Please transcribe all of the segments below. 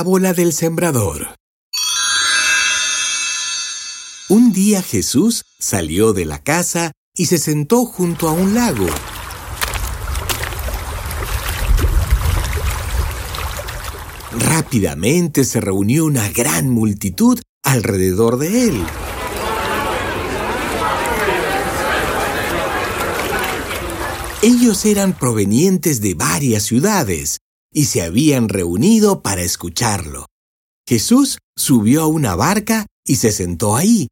Parábola del Sembrador Un día Jesús salió de la casa y se sentó junto a un lago. Rápidamente se reunió una gran multitud alrededor de él. Ellos eran provenientes de varias ciudades y se habían reunido para escucharlo. Jesús subió a una barca y se sentó ahí.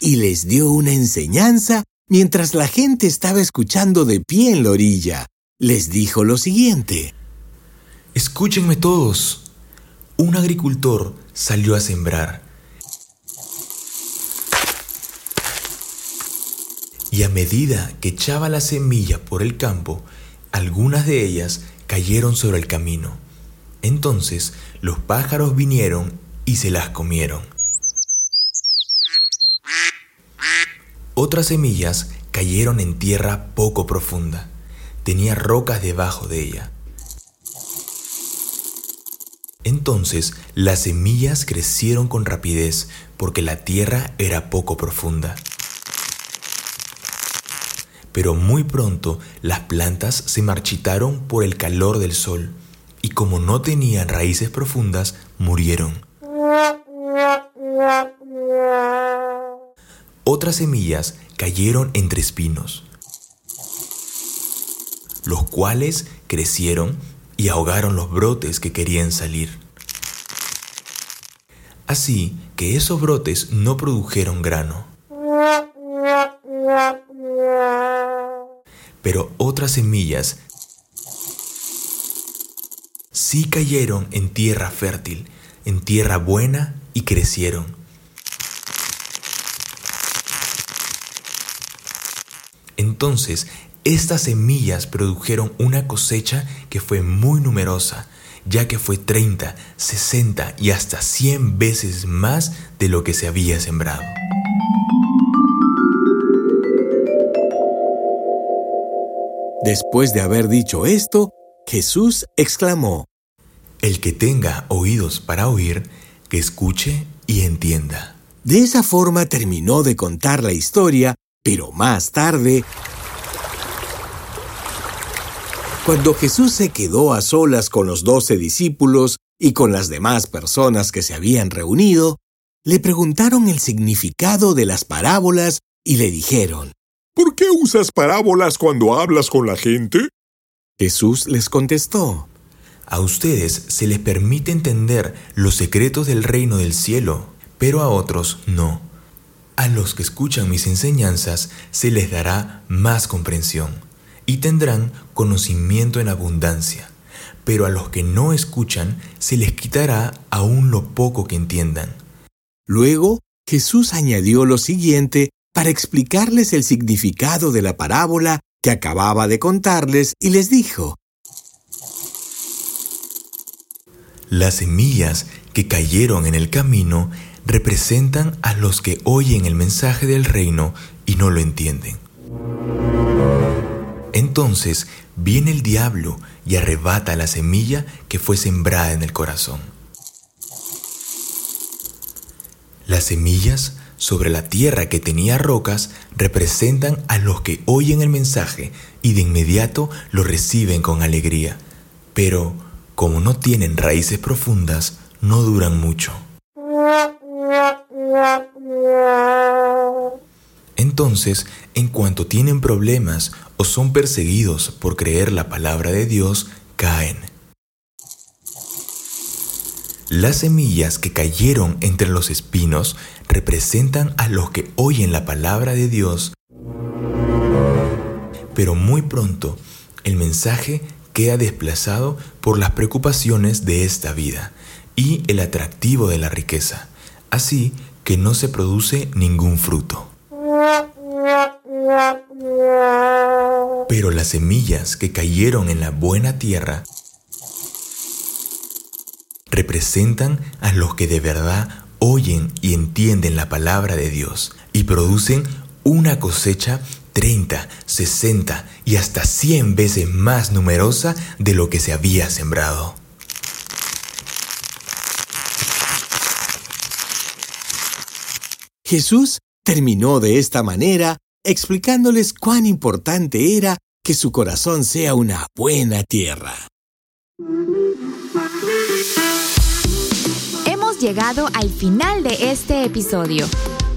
Y les dio una enseñanza mientras la gente estaba escuchando de pie en la orilla. Les dijo lo siguiente. Escúchenme todos. Un agricultor salió a sembrar. Y a medida que echaba la semilla por el campo, algunas de ellas cayeron sobre el camino. Entonces los pájaros vinieron y se las comieron. Otras semillas cayeron en tierra poco profunda. Tenía rocas debajo de ella. Entonces las semillas crecieron con rapidez porque la tierra era poco profunda pero muy pronto las plantas se marchitaron por el calor del sol y como no tenían raíces profundas, murieron. Otras semillas cayeron entre espinos, los cuales crecieron y ahogaron los brotes que querían salir. Así que esos brotes no produjeron grano. Pero otras semillas sí cayeron en tierra fértil, en tierra buena y crecieron. Entonces, estas semillas produjeron una cosecha que fue muy numerosa, ya que fue 30, 60 y hasta 100 veces más de lo que se había sembrado. Después de haber dicho esto, Jesús exclamó, El que tenga oídos para oír, que escuche y entienda. De esa forma terminó de contar la historia, pero más tarde, cuando Jesús se quedó a solas con los doce discípulos y con las demás personas que se habían reunido, le preguntaron el significado de las parábolas y le dijeron, ¿Por qué usas parábolas cuando hablas con la gente? Jesús les contestó, A ustedes se les permite entender los secretos del reino del cielo, pero a otros no. A los que escuchan mis enseñanzas se les dará más comprensión y tendrán conocimiento en abundancia, pero a los que no escuchan se les quitará aún lo poco que entiendan. Luego Jesús añadió lo siguiente para explicarles el significado de la parábola que acababa de contarles y les dijo, Las semillas que cayeron en el camino representan a los que oyen el mensaje del reino y no lo entienden. Entonces viene el diablo y arrebata la semilla que fue sembrada en el corazón. Las semillas sobre la tierra que tenía rocas representan a los que oyen el mensaje y de inmediato lo reciben con alegría. Pero, como no tienen raíces profundas, no duran mucho. Entonces, en cuanto tienen problemas o son perseguidos por creer la palabra de Dios, caen. Las semillas que cayeron entre los espinos representan a los que oyen la palabra de Dios, pero muy pronto el mensaje queda desplazado por las preocupaciones de esta vida y el atractivo de la riqueza, así que no se produce ningún fruto. Pero las semillas que cayeron en la buena tierra representan a los que de verdad oyen y entienden la palabra de Dios y producen una cosecha 30, 60 y hasta 100 veces más numerosa de lo que se había sembrado. Jesús terminó de esta manera explicándoles cuán importante era que su corazón sea una buena tierra. Llegado al final de este episodio.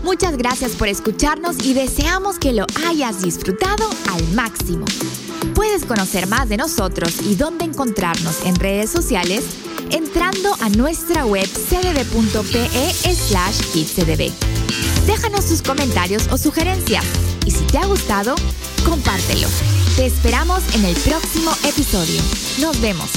Muchas gracias por escucharnos y deseamos que lo hayas disfrutado al máximo. Puedes conocer más de nosotros y dónde encontrarnos en redes sociales entrando a nuestra web cdb.pe slash kidscdb. Déjanos tus comentarios o sugerencias y si te ha gustado, compártelo. Te esperamos en el próximo episodio. Nos vemos.